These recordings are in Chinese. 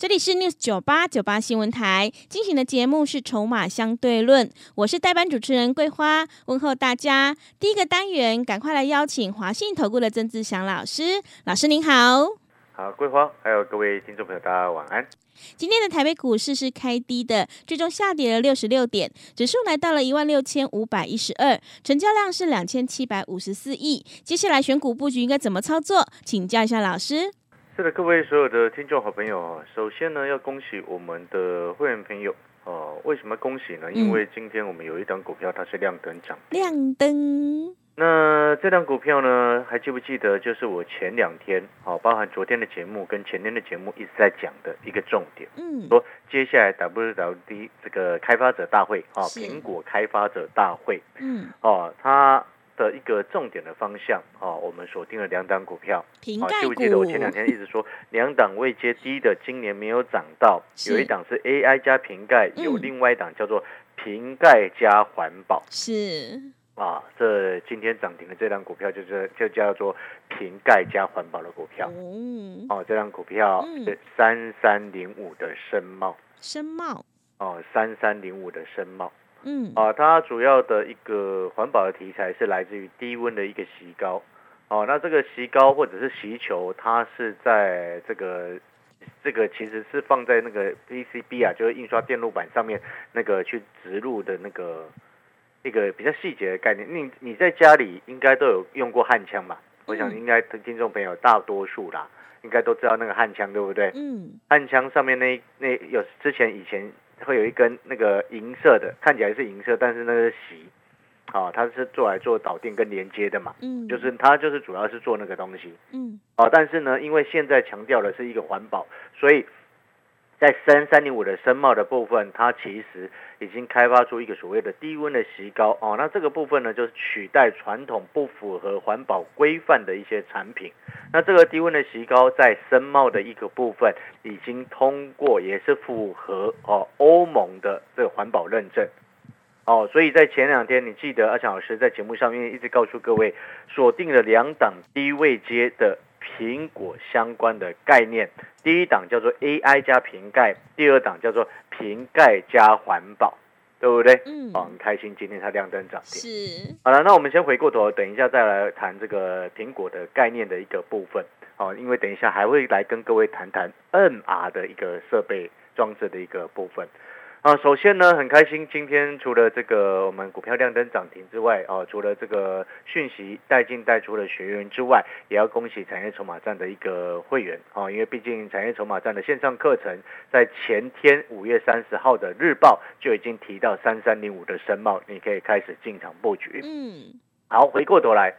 这里是 News 九八九八新闻台进行的节目是《筹码相对论》，我是代班主持人桂花，问候大家。第一个单元，赶快来邀请华信投顾的曾志祥老师，老师您好。好，桂花，还有各位听众朋友，大家晚安。今天的台北股市是开低的，最终下跌了六十六点，指数来到了一万六千五百一十二，成交量是两千七百五十四亿。接下来选股布局应该怎么操作？请教一下老师。是的，各位所有的听众好朋友啊，首先呢要恭喜我们的会员朋友哦。为什么恭喜呢？因为今天我们有一档股票它是亮灯涨，亮灯。那这档股票呢，还记不记得？就是我前两天哦，包含昨天的节目跟前天的节目一直在讲的一个重点，嗯，说接下来 WWD 这个开发者大会啊，苹果开发者大会，嗯，哦，它。的一个重点的方向啊，我们锁定了两档股票。瓶盖记不记得我前两天一直说 两档未接低的，今年没有涨到。有一档是 AI 加瓶盖，有另外一档叫做瓶盖加环保。是啊，这今天涨停的这档股票就是就叫做瓶盖加环保的股票。嗯，哦，这档股票是三三零五的深茂。深茂哦，三三零五的深茂。嗯啊，它主要的一个环保的题材是来自于低温的一个锡膏，哦，那这个锡膏或者是锡球，它是在这个这个其实是放在那个 PCB 啊，就是印刷电路板上面那个去植入的那个一个比较细节的概念。你你在家里应该都有用过焊枪吧？我想应该听众朋友大多数啦，应该都知道那个焊枪对不对？嗯，焊枪上面那那有之前以前。会有一根那个银色的，看起来是银色，但是那个席，哦，它是做来做导电跟连接的嘛，嗯，就是它就是主要是做那个东西，嗯，哦，但是呢，因为现在强调的是一个环保，所以。在三三零五的深茂的部分，它其实已经开发出一个所谓的低温的锡膏哦，那这个部分呢，就是取代传统不符合环保规范的一些产品。那这个低温的锡膏在深茂的一个部分已经通过，也是符合哦欧盟的这个环保认证哦，所以在前两天，你记得阿强老师在节目上面一直告诉各位，锁定了两档低位阶的。苹果相关的概念，第一档叫做 AI 加瓶盖，第二档叫做瓶盖加环保，对不对？嗯，哦，很开心，今天它亮灯涨停。是，好了，那我们先回过头，等一下再来谈这个苹果的概念的一个部分。哦，因为等一下还会来跟各位谈谈 NR 的一个设备装置的一个部分。啊，首先呢，很开心，今天除了这个我们股票亮灯涨停之外，哦，除了这个讯息带进带出的学员之外，也要恭喜产业筹码站的一个会员，哦，因为毕竟产业筹码站的线上课程在前天五月三十号的日报就已经提到三三零五的申茂，你可以开始进场布局。嗯，好，回过头来，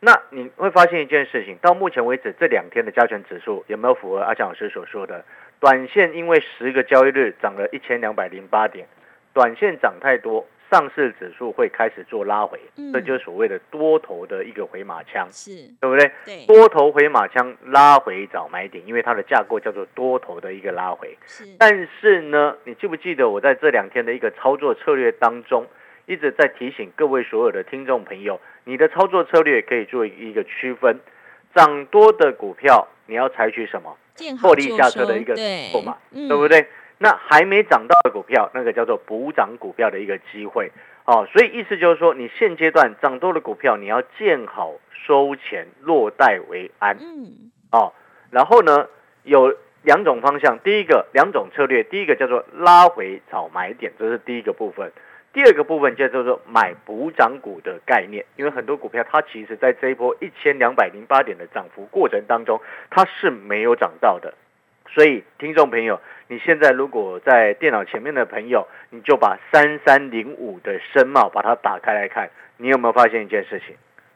那你会发现一件事情，到目前为止这两天的加权指数有没有符合阿强老师所说的？短线因为十个交易日涨了一千两百零八点，短线涨太多，上市指数会开始做拉回，这就是所谓的多头的一个回马枪，是对不对？对，多头回马枪拉回找买点，因为它的架构叫做多头的一个拉回。是，但是呢，你记不记得我在这两天的一个操作策略当中，一直在提醒各位所有的听众朋友，你的操作策略可以做一个区分，涨多的股票你要采取什么？获利下车的一个筹码，对不对？那还没涨到的股票，那个叫做补涨股票的一个机会哦。所以意思就是说，你现阶段涨多的股票，你要见好收钱，落袋为安。嗯，哦，然后呢，有两种方向，第一个两种策略，第一个叫做拉回找买点，这是第一个部分。第二个部分叫做买补涨股的概念，因为很多股票它其实在这一波一千两百零八点的涨幅过程当中，它是没有涨到的。所以，听众朋友，你现在如果在电脑前面的朋友，你就把三三零五的深茂把它打开来看，你有没有发现一件事情？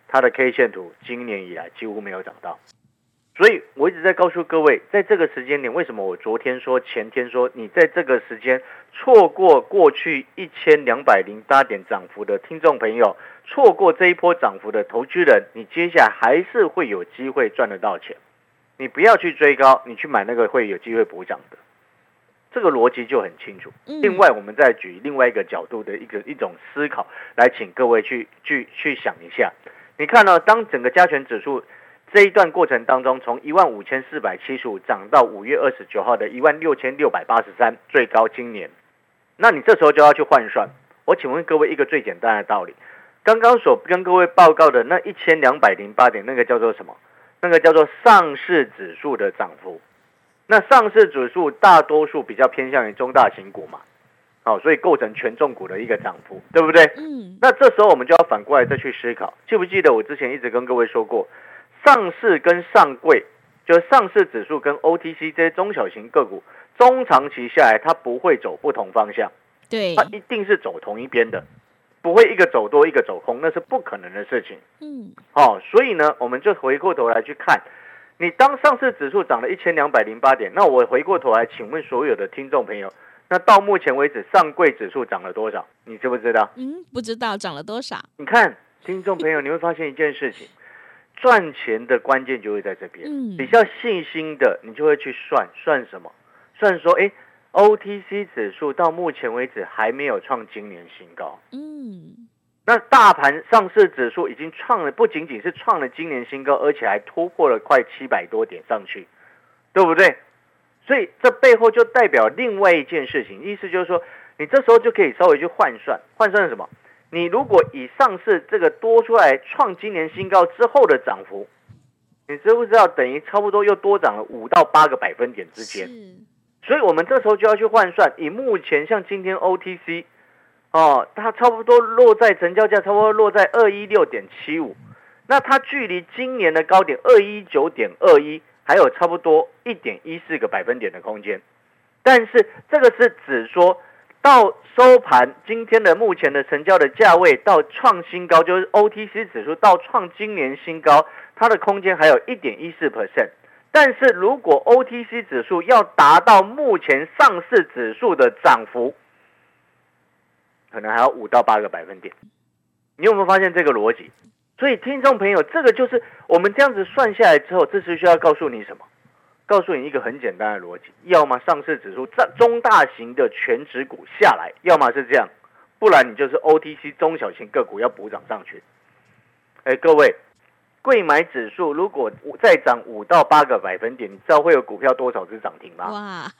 它的 K 线图今年以来几乎没有涨到。所以我一直在告诉各位，在这个时间点，为什么我昨天说、前天说，你在这个时间错过过去一千两百零八点涨幅的听众朋友，错过这一波涨幅的投资人，你接下来还是会有机会赚得到钱。你不要去追高，你去买那个会有机会补涨的。这个逻辑就很清楚。另外，我们再举另外一个角度的一个一种思考，来请各位去去去想一下。你看到，当整个加权指数这一段过程当中，从一万五千四百七十五涨到五月二十九号的一万六千六百八十三，最高今年，那你这时候就要去换算。我请问各位一个最简单的道理：刚刚所跟各位报告的那一千两百零八点，那个叫做什么？那个叫做上市指数的涨幅。那上市指数大多数比较偏向于中大型股嘛，好，所以构成权重股的一个涨幅，对不对？嗯。那这时候我们就要反过来再去思考，记不记得我之前一直跟各位说过，上市跟上柜，就是上市指数跟 OTC 这些中小型个股，中长期下来它不会走不同方向，对，它一定是走同一边的，不会一个走多一个走空，那是不可能的事情。嗯。好，所以呢，我们就回过头来去看。你当上市指数涨了一千两百零八点，那我回过头来请问所有的听众朋友，那到目前为止上柜指数涨了多少？你知不知道？嗯，不知道涨了多少。你看，听众朋友，你会发现一件事情，赚钱的关键就会在这边。嗯，比较信心的，你就会去算算什么？算说，哎，OTC 指数到目前为止还没有创今年新高。嗯。那大盘上市指数已经创了，不仅仅是创了今年新高，而且还突破了快七百多点上去，对不对？所以这背后就代表另外一件事情，意思就是说，你这时候就可以稍微去换算，换算什么？你如果以上市这个多出来创今年新高之后的涨幅，你知不知道等于差不多又多涨了五到八个百分点之间？所以我们这时候就要去换算，以目前像今天 OTC。哦，它差不多落在成交价差不多落在二一六点七五，那它距离今年的高点二一九点二一还有差不多一点一四个百分点的空间，但是这个是指说到收盘今天的目前的成交的价位到创新高，就是 OTC 指数到创今年新高，它的空间还有一点一四 percent，但是如果 OTC 指数要达到目前上市指数的涨幅。可能还要五到八个百分点，你有没有发现这个逻辑？所以听众朋友，这个就是我们这样子算下来之后，这是需要告诉你什么？告诉你一个很简单的逻辑：要么上市指数在中大型的全指股下来，要么是这样，不然你就是 OTC 中小型个股要补涨上去。哎，各位。贵买指数如果再涨五到八个百分点，你知道会有股票多少只涨停吗？哇，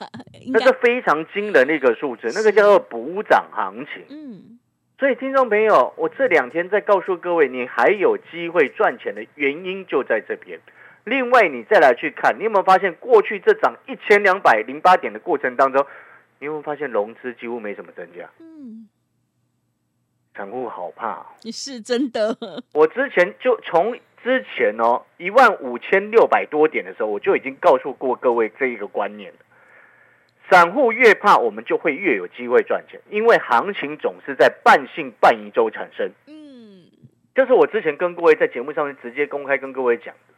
那是非常惊人的一个数字，那个叫做补涨行情。嗯，所以听众朋友，我这两天在告诉各位，你还有机会赚钱的原因就在这边。另外，你再来去看，你有没有发现过去这涨一千两百零八点的过程当中，你有没有发现融资几乎没什么增加？嗯，散户好怕，你是真的。我之前就从。之前哦，一万五千六百多点的时候，我就已经告诉过各位这一个观念了。散户越怕，我们就会越有机会赚钱，因为行情总是在半信半疑中产生。嗯，这是我之前跟各位在节目上面直接公开跟各位讲的。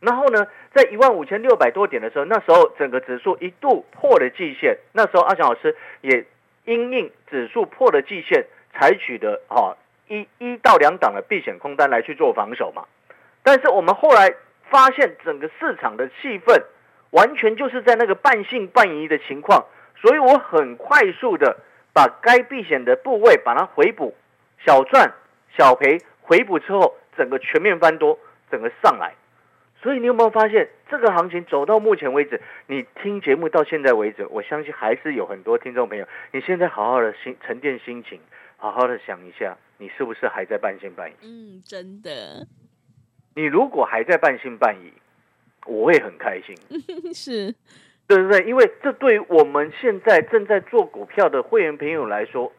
然后呢，在一万五千六百多点的时候，那时候整个指数一度破了季线，那时候阿翔老师也因应指数破了季线，采取的哈一一到两档的避险空单来去做防守嘛。但是我们后来发现，整个市场的气氛完全就是在那个半信半疑的情况，所以我很快速的把该避险的部位把它回补，小赚小赔回补之后，整个全面翻多，整个上来。所以你有没有发现，这个行情走到目前为止，你听节目到现在为止，我相信还是有很多听众朋友，你现在好好的心沉淀心情，好好的想一下，你是不是还在半信半疑？嗯，真的。你如果还在半信半疑，我会很开心，是，对对对？因为这对于我们现在正在做股票的会员朋友来说，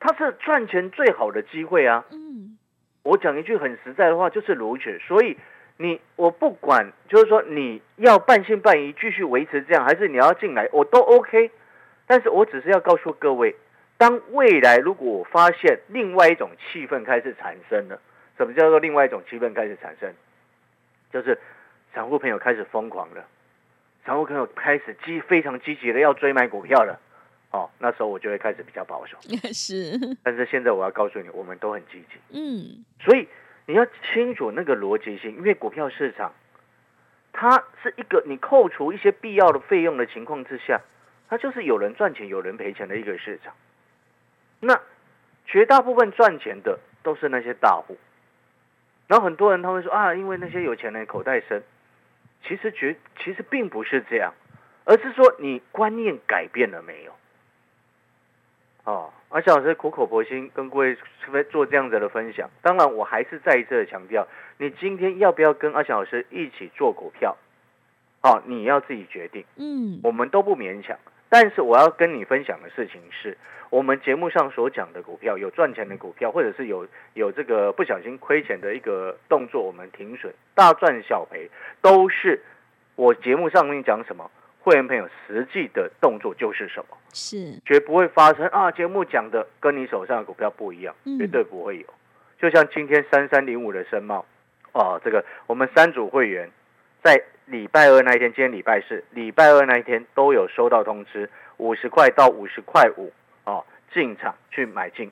它是赚钱最好的机会啊。嗯，我讲一句很实在的话，就是如此。所以你我不管，就是说你要半信半疑继续维持这样，还是你要进来，我都 OK。但是我只是要告诉各位，当未来如果我发现另外一种气氛开始产生了。什么叫做另外一种气氛开始产生？就是散户朋友开始疯狂了，散户朋友开始积非常积极的要追买股票了。哦，那时候我就会开始比较保守。是，但是现在我要告诉你，我们都很积极。嗯，所以你要清楚那个逻辑性，因为股票市场它是一个你扣除一些必要的费用的情况之下，它就是有人赚钱有人赔钱的一个市场。那绝大部分赚钱的都是那些大户。然后很多人他会说啊，因为那些有钱人口袋深，其实绝其实并不是这样，而是说你观念改变了没有？哦，阿小老师苦口婆心跟各位做这样子的分享。当然，我还是再一次的强调，你今天要不要跟阿翔老师一起做股票？哦，你要自己决定。嗯，我们都不勉强。但是我要跟你分享的事情是，我们节目上所讲的股票，有赚钱的股票，或者是有有这个不小心亏钱的一个动作，我们停损，大赚小赔，都是我节目上面讲什么。会员朋友实际的动作就是什么？是绝不会发生啊！节目讲的跟你手上的股票不一样，绝对不会有。就像今天三三零五的申茂，哦，这个我们三组会员在礼拜二那一天，今天礼拜四，礼拜二那一天都有收到通知，五十块到五十块五哦，进场去买进。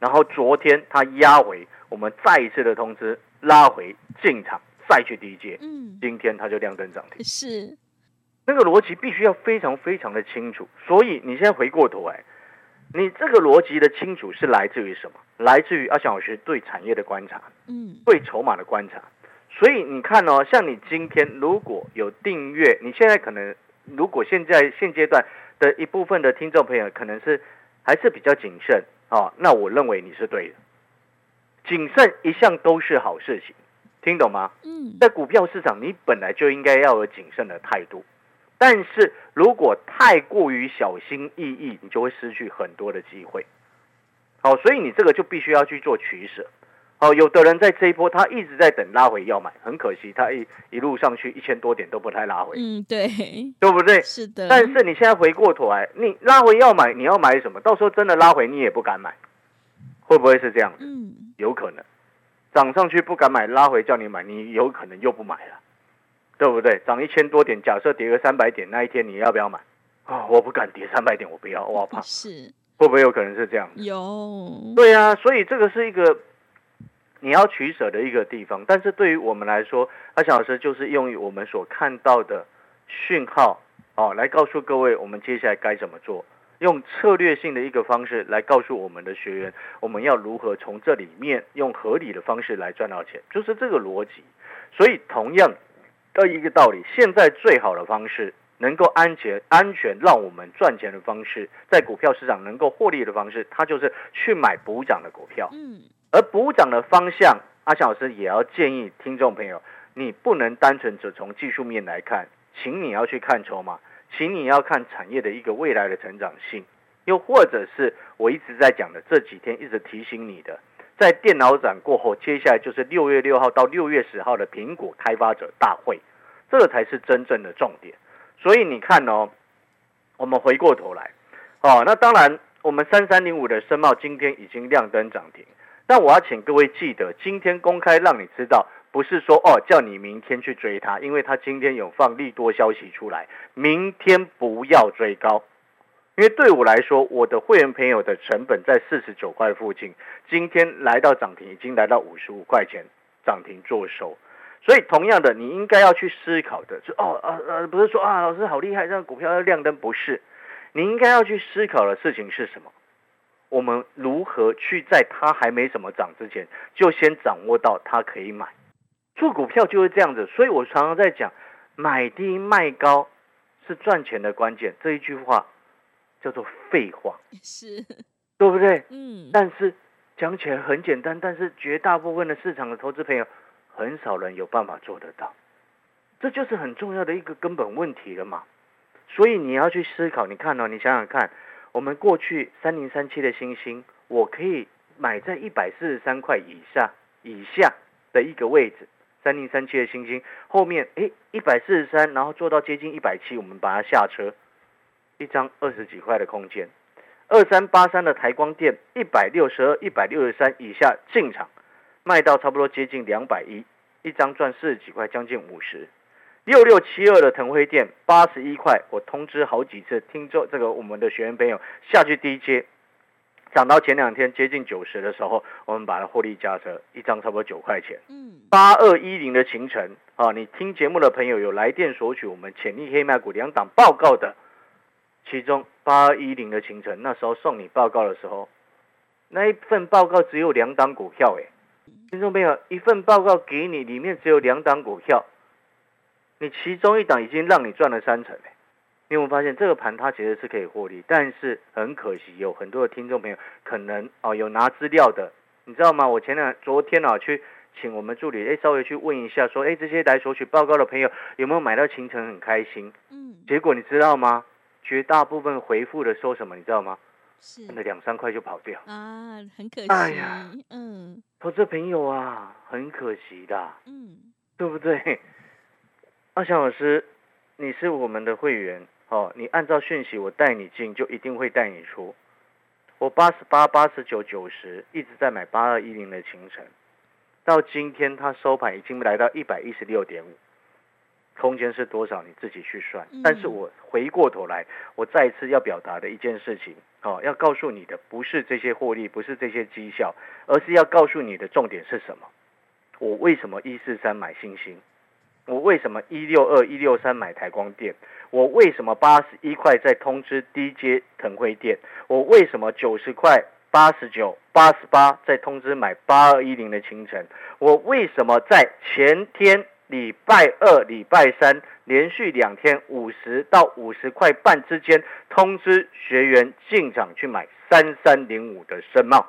然后昨天他压回，我们再一次的通知拉回进场，再去低接。嗯，今天他就亮灯涨停。是。那个逻辑必须要非常非常的清楚，所以你现在回过头来，你这个逻辑的清楚是来自于什么？来自于阿翔老师对产业的观察，嗯，对筹码的观察。所以你看哦，像你今天如果有订阅，你现在可能如果现在现阶段的一部分的听众朋友可能是还是比较谨慎哦，那我认为你是对的，谨慎一向都是好事情，听懂吗？嗯，在股票市场，你本来就应该要有谨慎的态度。但是如果太过于小心翼翼，你就会失去很多的机会。好，所以你这个就必须要去做取舍。好，有的人在这一波，他一直在等拉回要买，很可惜，他一一路上去一千多点都不太拉回。嗯，对，对不对？是的。但是你现在回过头来，你拉回要买，你要买什么？到时候真的拉回，你也不敢买，会不会是这样？嗯，有可能。涨上去不敢买，拉回叫你买，你有可能又不买了。对不对？涨一千多点，假设跌个三百点，那一天你要不要买？啊，我不敢跌三百点，我不要，我怕。是会不会有可能是这样？有。对啊，所以这个是一个你要取舍的一个地方。但是对于我们来说，阿小老师就是用于我们所看到的讯号哦，来告诉各位我们接下来该怎么做，用策略性的一个方式来告诉我们的学员，我们要如何从这里面用合理的方式来赚到钱，就是这个逻辑。所以同样。的一个道理，现在最好的方式，能够安全、安全让我们赚钱的方式，在股票市场能够获利的方式，它就是去买补涨的股票。嗯，而补涨的方向，阿强老师也要建议听众朋友，你不能单纯只从技术面来看，请你要去看筹码，请你要看产业的一个未来的成长性，又或者是我一直在讲的这几天一直提醒你的。在电脑展过后，接下来就是六月六号到六月十号的苹果开发者大会，这才是真正的重点。所以你看哦，我们回过头来，哦，那当然，我们三三零五的申茂今天已经亮灯涨停，但我要请各位记得，今天公开让你知道，不是说哦叫你明天去追它，因为它今天有放利多消息出来，明天不要追高。因为对我来说，我的会员朋友的成本在四十九块附近，今天来到涨停，已经来到五十五块钱涨停做收。所以同样的，你应该要去思考的，是哦呃呃，不是说啊，老师好厉害，让股票要亮灯，不是。你应该要去思考的事情是什么？我们如何去在它还没什么涨之前，就先掌握到它可以买。做股票就是这样子，所以我常常在讲，买低卖高是赚钱的关键。这一句话。叫做废话，是，对不对？嗯。但是讲起来很简单，但是绝大部分的市场的投资朋友，很少人有办法做得到，这就是很重要的一个根本问题了嘛。所以你要去思考，你看哦，你想想看，我们过去三零三七的星星，我可以买在一百四十三块以下以下的一个位置，三零三七的星星后面，哎，一百四十三，然后做到接近一百七，我们把它下车。一张二十几块的空间，二三八三的台光电一百六十二、一百六十三以下进场，卖到差不多接近两百一，一张赚四十几块，将近五十。六六七二的腾辉店八十一块，我通知好几次听众，这个我们的学员朋友下去低接，涨到前两天接近九十的时候，我们把它获利加车，一张差不多九块钱。嗯，八二一零的行程啊，你听节目的朋友有来电索取我们潜力黑马股两档报告的，其中八二一零的行程那时候送你报告的时候，那一份报告只有两档股票，哎。听众朋友，一份报告给你，里面只有两档股票，你其中一档已经让你赚了三成嘞。你有没有发现这个盘它其实是可以获利，但是很可惜，有很多的听众朋友可能哦有拿资料的，你知道吗？我前两昨天啊去请我们助理，哎稍微去问一下，说哎这些来索取报告的朋友有没有买到行程很开心，嗯，结果你知道吗？绝大部分回复的说什么，你知道吗？是那两三块就跑掉啊，很可惜。哎呀，嗯，投资朋友啊，很可惜的，嗯，对不对？阿翔老师，你是我们的会员哦，你按照讯息我带你进，就一定会带你出。我八十八、八十九、九十一直在买八二一零的行程，到今天它收盘已经来到一百一十六点五。空间是多少？你自己去算。但是我回过头来，我再一次要表达的一件事情，哦，要告诉你的不是这些获利，不是这些绩效，而是要告诉你的重点是什么？我为什么一四三买星星？我为什么一六二一六三买台光电？我为什么八十一块在通知低阶腾辉电？我为什么九十块八十九八十八在通知买八二一零的清晨？我为什么在前天？礼拜二、礼拜三连续两天五十到五十块半之间，通知学员进场去买三三零五的深茂。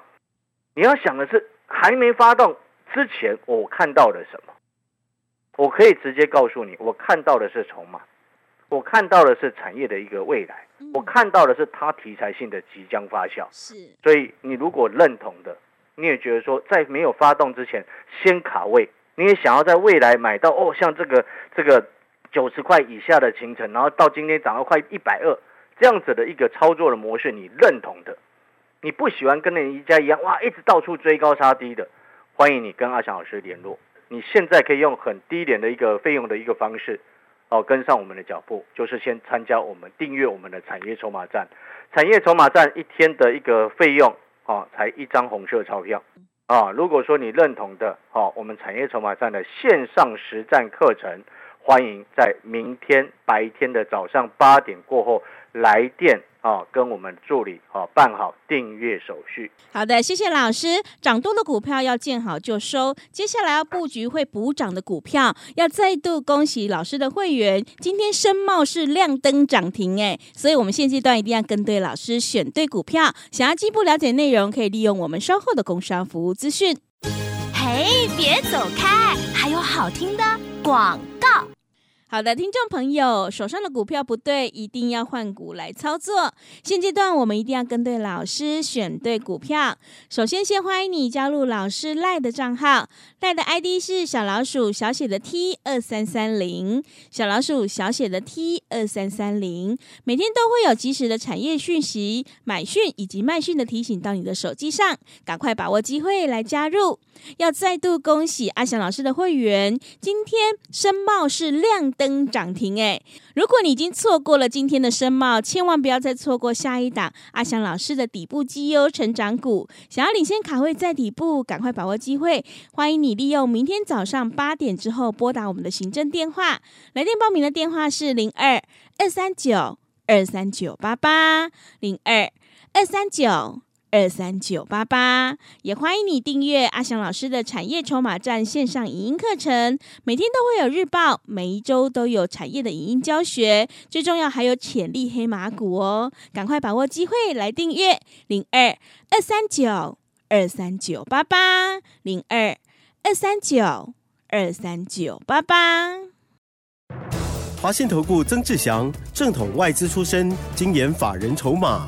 你要想的是，还没发动之前，我看到了什么？我可以直接告诉你，我看到的是筹码，我看到的是产业的一个未来，我看到的是它题材性的即将发酵。是，所以你如果认同的，你也觉得说，在没有发动之前，先卡位。你也想要在未来买到哦，像这个这个九十块以下的行程，然后到今天涨到快一百二这样子的一个操作的模式，你认同的？你不喜欢跟人一家一样哇，一直到处追高杀低的？欢迎你跟阿翔老师联络。你现在可以用很低廉的一个费用的一个方式哦，跟上我们的脚步，就是先参加我们订阅我们的产业筹码站。产业筹码站一天的一个费用哦，才一张红色钞票。啊，如果说你认同的，好，我们产业筹码站的线上实战课程，欢迎在明天白天的早上八点过后来电。啊，跟我们助理啊办好订阅手续。好的，谢谢老师。涨多的股票要见好就收，接下来要布局会补涨的股票，要再度恭喜老师的会员。今天深茂是亮灯涨停哎，所以我们现阶段一定要跟对老师，选对股票。想要进一步了解内容，可以利用我们稍后的工商服务资讯。嘿，别走开，还有好听的广告。好的，听众朋友，手上的股票不对，一定要换股来操作。现阶段我们一定要跟对老师，选对股票。首先，先欢迎你加入老师赖的账号，赖的 ID 是小老鼠小写的 T 二三三零，小老鼠小写的 T 二三三零。每天都会有及时的产业讯息、买讯以及卖讯的提醒到你的手机上，赶快把握机会来加入。要再度恭喜阿翔老师的会员，今天申茂是亮灯涨停哎！如果你已经错过了今天的申茂，千万不要再错过下一档阿翔老师的底部绩优成长股。想要领先卡位在底部，赶快把握机会！欢迎你利用明天早上八点之后拨打我们的行政电话，来电报名的电话是零二二三九二三九八八零二二三九。二三九八八，也欢迎你订阅阿翔老师的产业筹码站线上影音课程，每天都会有日报，每一周都有产业的影音教学，最重要还有潜力黑马股哦！赶快把握机会来订阅零二二三九二三九八八零二二三九二三九八八。华信投顾曾志祥，正统外资出身，精研法人筹码。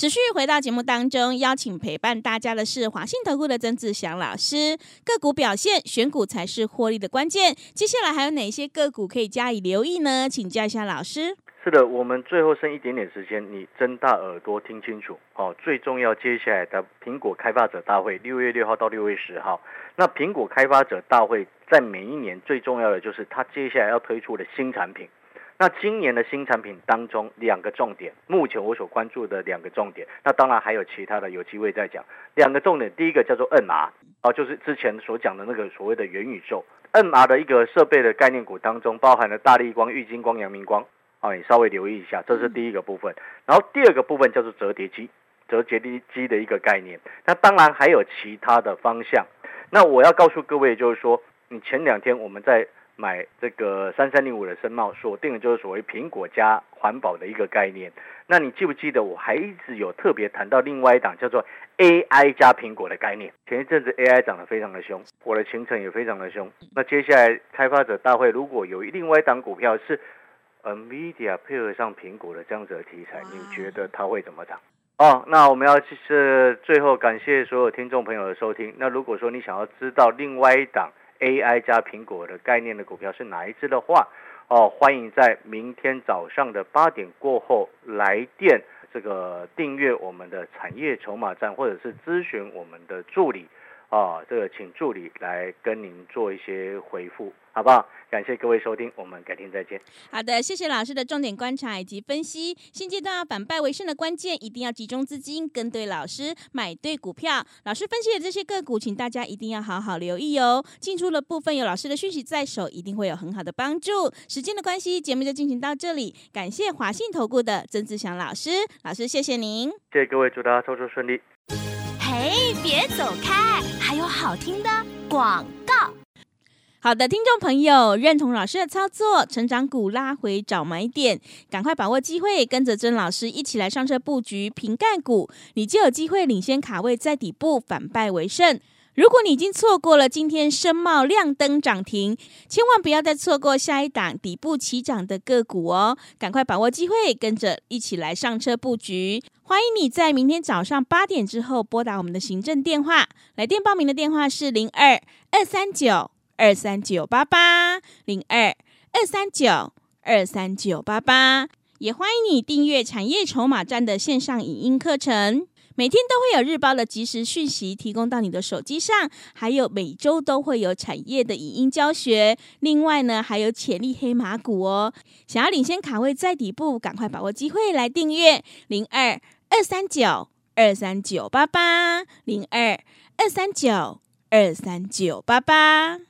持续回到节目当中，邀请陪伴大家的是华信投顾的曾志祥老师。个股表现，选股才是获利的关键。接下来还有哪些个股可以加以留意呢？请教一下老师。是的，我们最后剩一点点时间，你睁大耳朵听清楚哦。最重要，接下来的苹果开发者大会，六月六号到六月十号。那苹果开发者大会在每一年最重要的就是它接下来要推出的新产品。那今年的新产品当中，两个重点，目前我所关注的两个重点，那当然还有其他的，有机会再讲。两个重点，第一个叫做 NR，啊，就是之前所讲的那个所谓的元宇宙 NR 的一个设备的概念股当中，包含了大力光、玉金光、阳明光，啊，你稍微留意一下，这是第一个部分。然后第二个部分叫做折叠机，折叠机的一个概念。那当然还有其他的方向。那我要告诉各位，就是说，你前两天我们在。买这个三三零五的申茂，锁定的就是所谓苹果加环保的一个概念。那你记不记得我还一直有特别谈到另外一档叫做 AI 加苹果的概念？前一阵子 AI 涨得非常的凶，我的行程也非常的凶。那接下来开发者大会如果有另外一档股票是 NVIDIA 配合上苹果的这样子的题材，你觉得它会怎么涨？哦，那我们要是最后感谢所有听众朋友的收听。那如果说你想要知道另外一档，AI 加苹果的概念的股票是哪一只的话，哦，欢迎在明天早上的八点过后来电，这个订阅我们的产业筹码站，或者是咨询我们的助理。啊，这个请助理来跟您做一些回复，好不好？感谢各位收听，我们改天再见。好的，谢谢老师的重点观察以及分析。现阶段要反败为胜的关键，一定要集中资金，跟对老师，买对股票。老师分析的这些个股，请大家一定要好好留意哦。进出的部分有老师的讯息在手，一定会有很好的帮助。时间的关系，节目就进行到这里。感谢华信投顾的曾志祥老师，老师谢谢您。谢谢各位，祝大家操作顺利。嘿，别走开！还有好听的广告。好的，听众朋友，认同老师的操作，成长股拉回找买点，赶快把握机会，跟着曾老师一起来上车布局瓶盖股，你就有机会领先卡位，在底部反败为胜。如果你已经错过了今天深茂亮灯涨停，千万不要再错过下一档底部起涨的个股哦！赶快把握机会，跟着一起来上车布局。欢迎你在明天早上八点之后拨打我们的行政电话，来电报名的电话是零二二三九二三九八八零二二三九二三九八八。也欢迎你订阅产业筹码站的线上影音课程。每天都会有日报的即时讯息提供到你的手机上，还有每周都会有产业的影音教学。另外呢，还有潜力黑马股哦。想要领先卡位在底部，赶快把握机会来订阅零二二三九二三九八八零二二三九二三九八八。